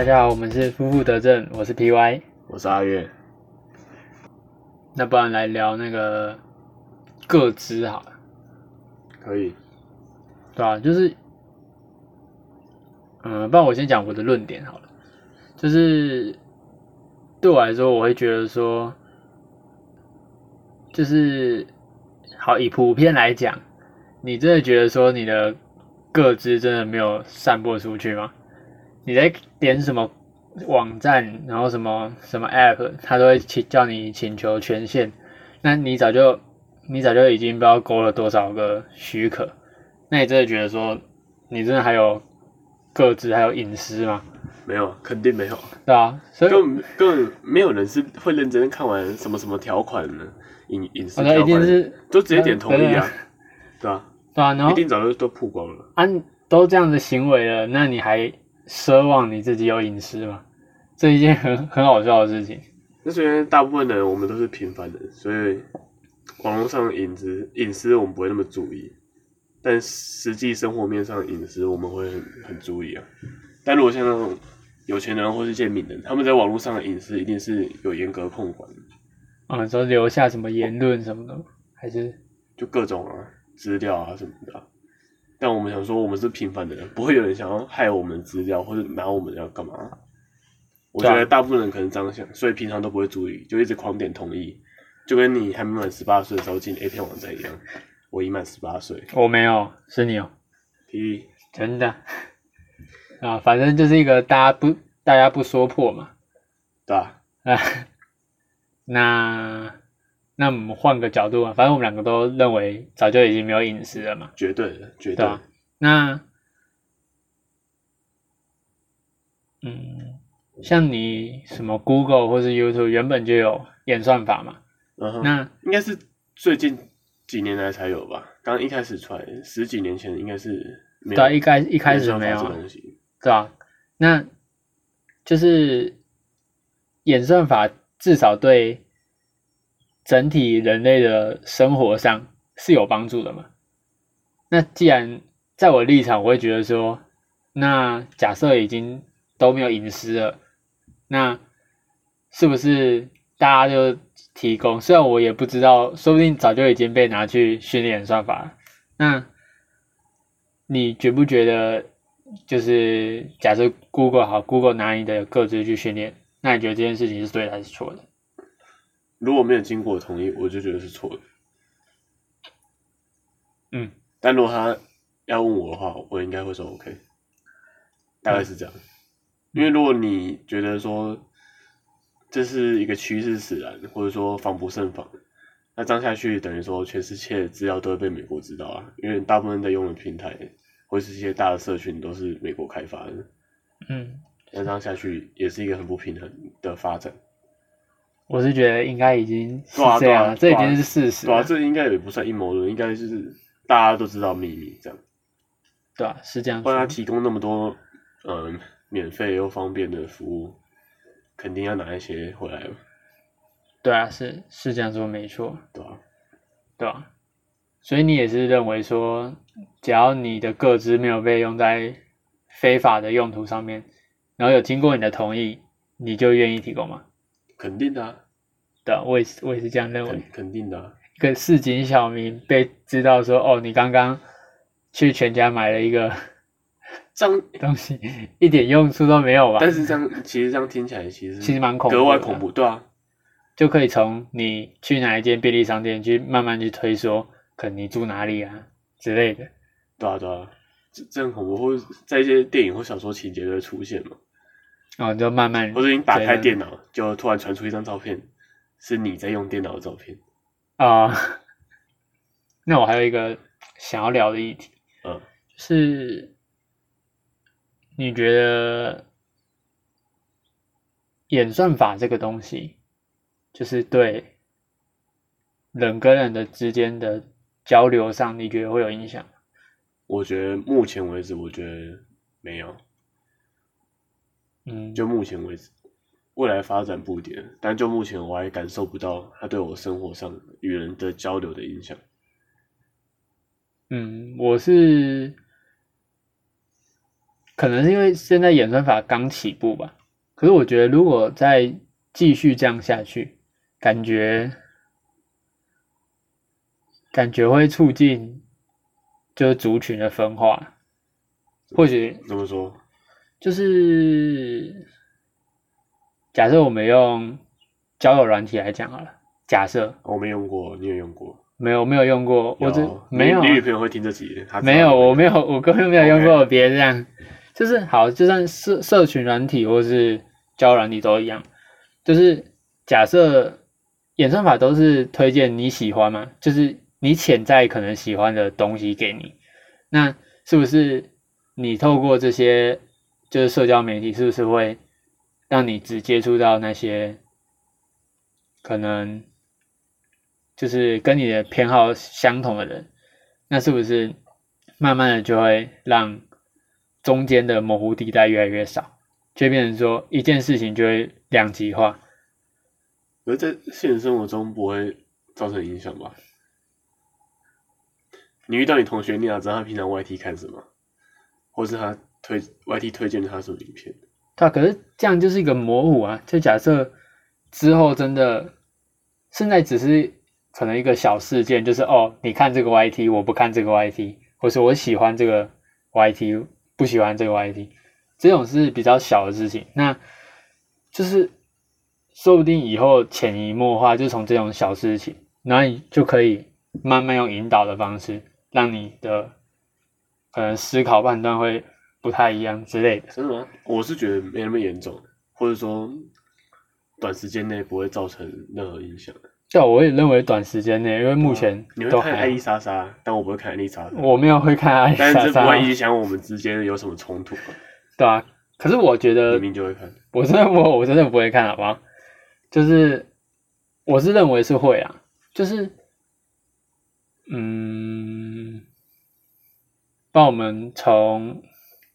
大家好，我们是夫妇得正，我是 PY。我是阿月，那不然来聊那个各自好了，可以，对啊、就是，嗯，不然我先讲我的论点好了。就是对我来说，我会觉得说，就是好以普遍来讲，你真的觉得说你的个资真的没有散播出去吗？你在点什么网站，然后什么什么 app，它都会请叫你请求权限，那你早就你早就已经不知道勾了多少个许可，那你真的觉得说你真的还有各自还有隐私吗？没有，肯定没有，对啊，所以根本根本没有人是会认真看完什么什么条款呢，隐隐私条款，都直接点同意啊，对啊、对啊，然后一定早就都曝光了，啊都这样的行为了，那你还奢望你自己有隐私吗？这一件很很好笑的事情。那虽然大部分人我们都是平凡人，所以网络上的隐私隐私我们不会那么注意，但实际生活面上的隐私我们会很很注意啊。但如果像那种有钱人或是一些名人，他们在网络上的隐私一定是有严格控管的。嗯，说留下什么言论什么的，还是就各种啊资料啊什么的啊、但我们想说，我们是平凡的人，不会有人想要害我们的资料或者拿我们要干嘛。我觉得大部分人可能这样想，所以平常都不会注意，就一直狂点同意，就跟你还没满十八岁的时候进 A 片网站一样。我已满十八岁，我没有，是你哦，P 真的 啊，反正就是一个大家不大家不说破嘛。对吧？啊，那那我们换个角度啊，反正我们两个都认为早就已经没有隐私了嘛。绝对的，绝对对啊。那嗯，像你什么 Google 或是 YouTube 原本就有演算法嘛，嗯哼，那应该是最近几年来才有吧？刚一开始出来，十几年前应该是没有。对啊，一开一开始没有东西，对啊、那就是演算法至少对整体人类的生活上是有帮助的嘛。那既然在我立场，我会觉得说，那假设已经都没有隐私了，那是不是大家就提供？虽然我也不知道，说不定早就已经被拿去训练算法了。那你觉不觉得，就是假设 Google 好，Google 拿你的个资去训练，那你觉得这件事情是对的还是错的？如果没有经过我同意，我就觉得是错的。嗯，但如果他要问我的话，我应该会说 OK，大概是这样。因为如果你觉得说这是一个趋势使然，或者说防不胜防，那这样下去等于说全世界的资料都会被美国知道啊。因为大部分在用的平台或是一些大的社群都是美国开发的，嗯，那这样下去也是一个很不平衡的发展。我是觉得应该已经是这样了，这已经是事实对啊，了，这应该也不算阴谋论，应该就是大家都知道秘密这样。对啊、是这样不然他。提供那么多嗯免费又方便的服务，肯定要拿一些回来嘛，对啊，是是这样说没错，对啊、对啊、所以你也是认为说，只要你的个资没有被用在非法的用途上面，然后有经过你的同意，你就愿意提供吗？肯定的、啊，对啊，我也是我也是这样认为肯。肯定的啊、一个市井小民被知道说，哦，你刚刚去全家买了一个这样，东西，一点用处都没有吧？但是这样其实这样听起来其实其实蛮恐怖格外恐怖，对啊，就可以从你去哪一间便利商店去慢慢去推说，可能你住哪里啊之类的。对啊，对啊，这这样恐怖，或在一些电影或小说情节都会出现嘛，哦，就慢慢或者你打开电脑，就突然传出一张照片，是你在用电脑的照片，啊、那我还有一个想要聊的议题，嗯，是你觉得演算法这个东西，就是对人跟人的之间的交流上，你觉得会有影响？我觉得目前为止，我觉得没有，嗯，就目前为止，未来发展不一定，但就目前我还感受不到它对我生活上与人的交流的影响。嗯，我是可能是因为现在演算法刚起步吧。可是我觉得如果再继续这样下去，感觉感觉会促进就是族群的分化，或许怎么说？就是假设我们用交友软体来讲好了，假设我没用过，你有用过？没有没有用过，我这没有啊你你女朋友会听这集？她没有，我没有，我根本没有用过，别这样。就是好，就算社社群软体或是交友软体都一样，就是假设演算法都是推荐你喜欢嘛，就是你潜在可能喜欢的东西给你，那是不是你透过这些就是社交媒体，是不是会让你只接触到那些可能就是跟你的偏好相同的人？那是不是慢慢的就会让中间的模糊地带越来越少，就变成说一件事情就会两极化？而在现实生活中不会造成影响吧？你遇到你同学，你哪知道他平常 YT 看什么，或是他推 YT 推荐他什么影片？对，可是这样就是一个模糊啊。就假设之后真的，现在只是可能一个小事件，就是哦，你看这个 YT，我不看这个 YT，或是我喜欢这个 YT，不喜欢这个 YT，这种是比较小的事情。那就是说不定以后潜移默化，就从这种小事情，然后你就可以慢慢用引导的方式，让你的可能思考判断会不太一样之类的。真的吗？我是觉得没那么严重，或者说短时间内不会造成任何影响。对啊，我也认为短时间内，因为目前你会都还看艾丽莎莎，但我不会看艾丽莎莎。我没有会看艾丽但是这不莎莎，会影响我们之间有什么冲突啊，对啊。可是我觉得明明就会看。我真的我我真的不会看，好不好？就是我是认为是会啊，就是嗯，帮我们从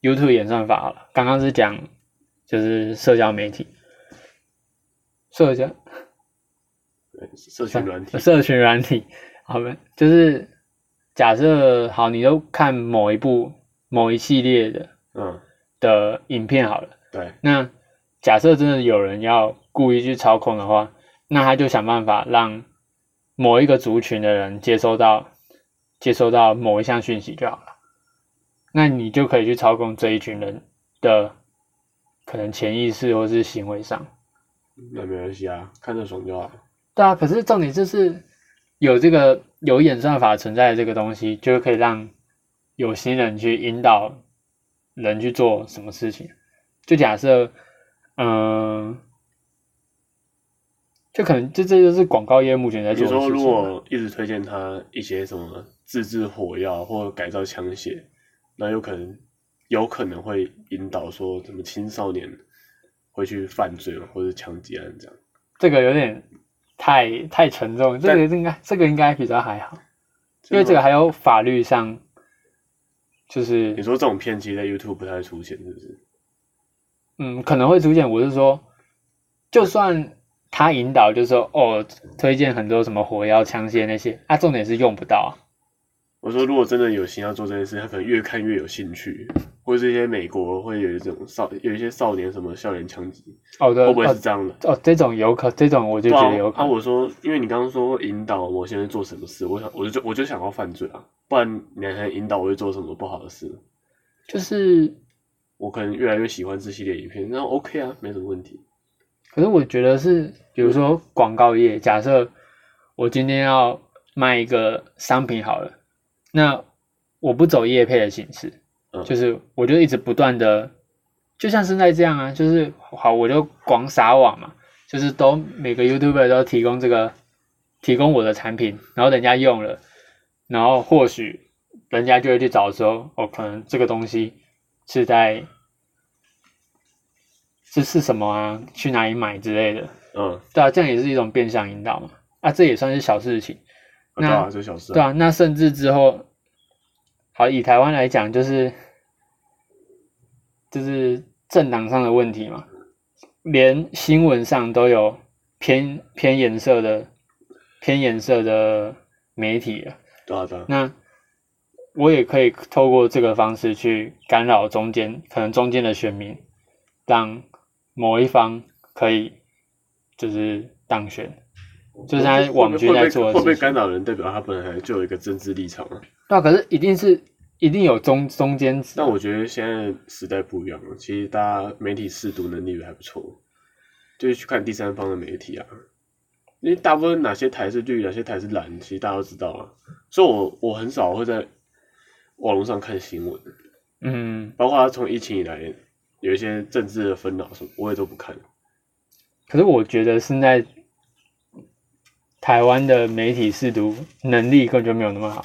YouTube 演算法好了，刚刚是讲就是社交媒体，社交？对社群软体，社群软体，好吧，就是假设好，你都看某一部某一系列的嗯，的影片好了。对，那假设真的有人要故意去操控的话，那他就想办法让某一个族群的人接收到接收到某一项讯息就好了。那你就可以去操控这一群人的可能潜意识或是行为上。那没关系啊，看着爽就好。对啊，可是重点就是有这个有演算法存在的这个东西，就可以让有心人去引导人去做什么事情。就假设，嗯、就可能这这就是广告业目前在你说如做的事情嘛。果一直推荐他一些什么自制火药或改造枪械，那有可能有可能会引导说什么青少年会去犯罪或者枪击案这样。这个有点太太沉重，这个应该这个应该比较还好，因为这个还有法律上，就是你说这种片其实在 YouTube 不太会出现，是不是？嗯，可能会出现。我是说，就算他引导，就是说哦，推荐很多什么火药、枪械那些，啊，重点是用不到啊。我说，如果真的有心要做这件事，他可能越看越有兴趣，或者是一些美国会有一种少有一些少年什么校园枪击，哦，对，会不会哦是这样的？哦，这种有可，这种我就觉得有可能。我说，因为你刚刚说引导某些人做什么事，我想我就我就想要犯罪啊，不然你还引导我去做什么不好的事？就是，我可能越来越喜欢这系列影片，那 OK 啊，没什么问题。可是我觉得是，比如说广告业，假设我今天要卖一个商品好了，那我不走业配的形式，嗯就是我就一直不断的，就像现在这样啊，就是好，我就广撒网嘛，就是都每个 YouTuber 都提供这个，提供我的产品，然后人家用了，然后或许人家就会去找说，哦，可能这个东西是在这是什么啊，去哪里买之类的，嗯，对啊，这样也是一种变相引导嘛，啊，这也算是小事情。那啊对啊，这小事、对啊，那甚至之后，好以台湾来讲，就是就是政党上的问题嘛，连新闻上都有偏偏颜色的偏颜色的媒体了。对啊，对啊，那我也可以透过这个方式去干扰中间可能中间的选民，让某一方可以就是当选，就是他网军在做的会不会事情。干扰人，代表他本来就有一个政治立场啊。对啊，可是一定是一定有中中间值。但我觉得现在时代不一样了，其实大家媒体试读能力也还不错，就是去看第三方的媒体啊。因为大部分哪些台是绿，哪些台是蓝，其实大家都知道啊。所以我我很少会在网络上看新闻，嗯，包括从疫情以来有一些政治的纷扰什么，我也都不看。可是我觉得现在台湾的媒体试读能力根本就没有那么好，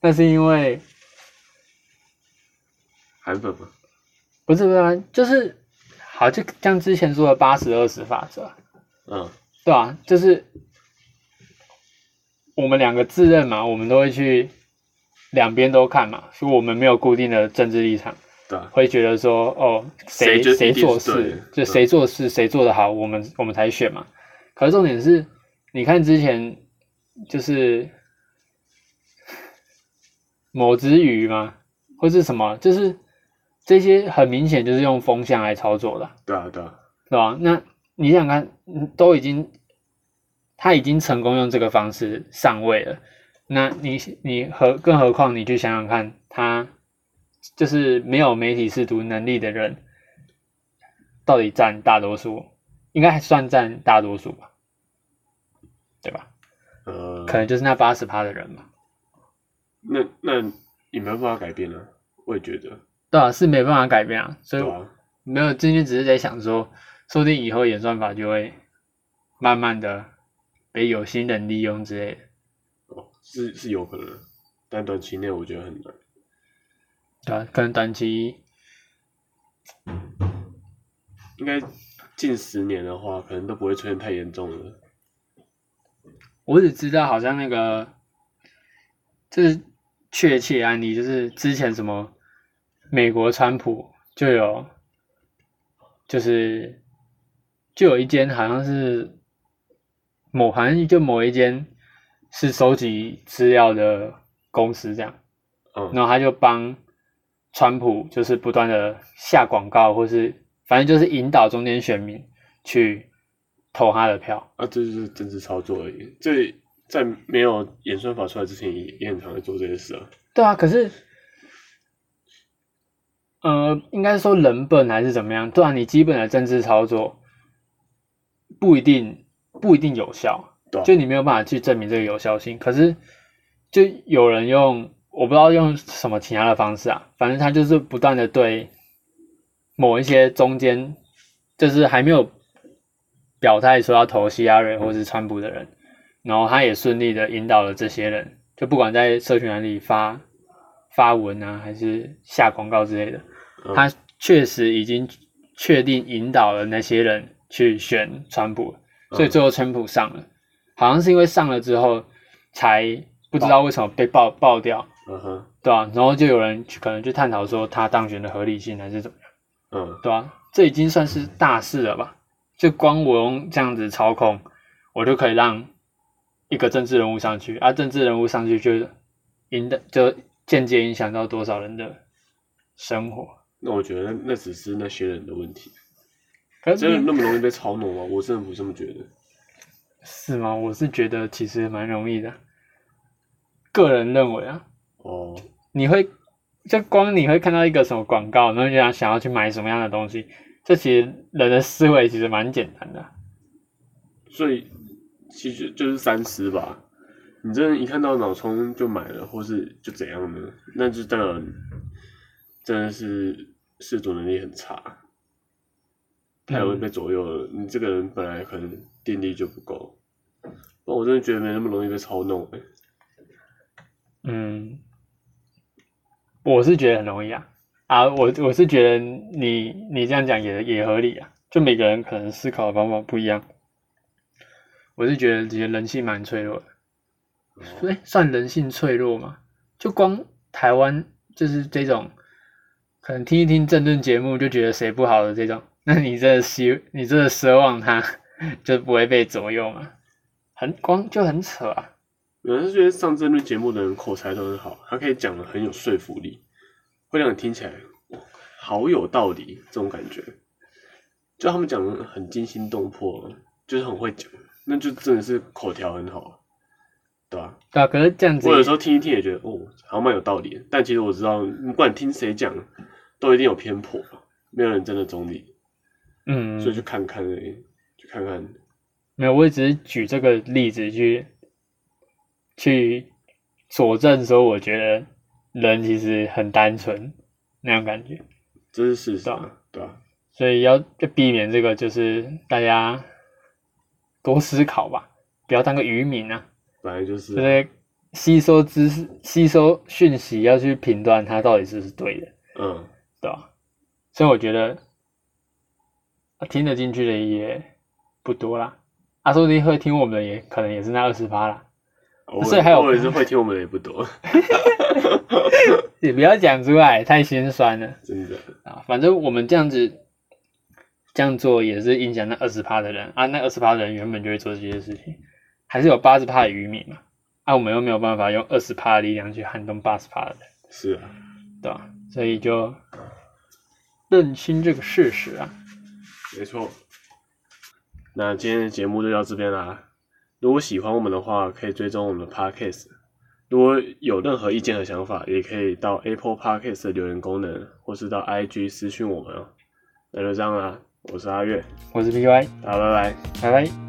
那是因为韩粉嘛，不？是不是啊，就是好就像之前说的八十二十法则，嗯。对吧、就是我们两个自认嘛，我们都会去两边都看嘛，所以我们没有固定的政治立场，对啊，会觉得说哦，谁谁做事，就谁做事谁做的好，我们我们才选嘛。可是重点是，你看之前就是某只鱼吗，或是什么，就是这些很明显就是用风向来操作的，对啊，对啊，对吧？那你想想看，嗯都已经他已经成功用这个方式上位了，那你你何更何况你去想想看，他就是没有媒体试读能力的人，到底占大多数，应该还算占大多数吧，对吧？呃，可能就是那八十趴的人嘛，那那也没有办法改变啊，我也觉得，对啊，是没办法改变啊，所以啊，没有，今天只是在想说，说不定以后演算法就会慢慢的被有心人利用之类的。哦，是是有可能，但短期内我觉得很难。对啊，可能短期应该近十年的话，可能都不会出现太严重的。我只知道好像那个，这是确切案例，就是之前什么美国川普就有，就是就有一间好像是某好像就某一间是收集资料的公司这样，嗯，然后他就帮川普就是不断的下广告，或是反正就是引导中间选民去投他的票。啊，这就是政治操作而已。这在没有演算法出来之前也，也很常在做这些事啊。对啊，可是，呃，应该说人本还是怎么样？对啊，你基本的政治操作不一定不一定有效，对啊就你没有办法去证明这个有效性。可是，就有人用我不知道用什么其他的方式啊，反正他就是不断的对某一些中间就是还没有表态说要投希拉瑞或是川普的人，然后他也顺利的引导了这些人，就不管在社群栏里发发文啊，还是下广告之类的，嗯。他确实已经确定引导了那些人去选川普，所以最后川普上了，好像是因为上了之后才不知道为什么被爆爆掉，嗯哼，对吧、然后就有人去可能去探讨说他当选的合理性还是怎么样，嗯，对吧、这已经算是大事了吧？就光我用这样子操控，我就可以让一个政治人物上去，啊，政治人物上去就影的就间接影响到多少人的生活。那我觉得那那只是那些人的问题，可是真的那么容易被操弄吗？我真的不这么觉得。是吗？我是觉得其实蛮容易的，个人认为啊，哦，你会就光你会看到一个什么广告，然后就想想要去买什么样的东西，这其实人的思维其实蛮简单的。所以其实就是三思吧。你真的，一看到脑充就买了，或是就怎样呢？那就代表你真的是视读能力很差，太容易被左右了。你这个人本来可能定力就不够，我真的觉得没那么容易被操弄、欸。嗯，我是觉得很容易啊啊，我我是觉得你你这样讲也也合理啊，就每个人可能思考的方法不一样。我是觉得这些人性蛮脆弱的，哦哎、算人性脆弱吗？就光台湾就是这种，可能听一听政论节目就觉得谁不好的这种，那你这希你这奢望他 就不会被左右吗？很光就很扯啊。有人是觉得上政论节目的人口才都很好，他可以讲的很有说服力，会让你听起来哇好有道理这种感觉。就他们讲的很惊心动魄，就是很会讲，那就真的是口条很好，对吧、对啊，可是这样子我有时候听一听也觉得哦，好像蛮有道理的，但其实我知道，不管听谁讲，都一定有偏颇，没有人真的中立，嗯，所以就看看而已，就看看。没有，我也只是举这个例子去去佐证说，我觉得人其实很单纯那样感觉，这是事实对啊，对吧、所以要要避免这个，就是大家多思考吧，不要当个渔民啊，本来就是啊、就是吸收知识、吸收讯息，要去评断它到底是不是对的，嗯，对吧？所以我觉得啊听得进去的也不多啦，啊，说不定会听我们的也可能也是那二十趴啦。偶所以还有尔偶尔是会听我们的也不多，也不要讲出来，太心酸了真的，啊！反正我们这样子这样做也是影响那二十趴的人啊，那二十趴的人原本就会做这些事情，还是有八十趴的渔民嘛，啊，我们又没有办法用二十趴的力量去撼动八十趴的人，是啊，对吧？所以就认清这个事实啊。没错。那今天的节目就到这边啦。如果喜欢我们的话，可以追踪我们的 Podcast。如果有任何意见和想法，也可以到 Apple Podcast 的留言功能，或是到 IG 私讯我们哦。那就这样啦，我是阿月，我是 PY，大家拜拜。拜拜。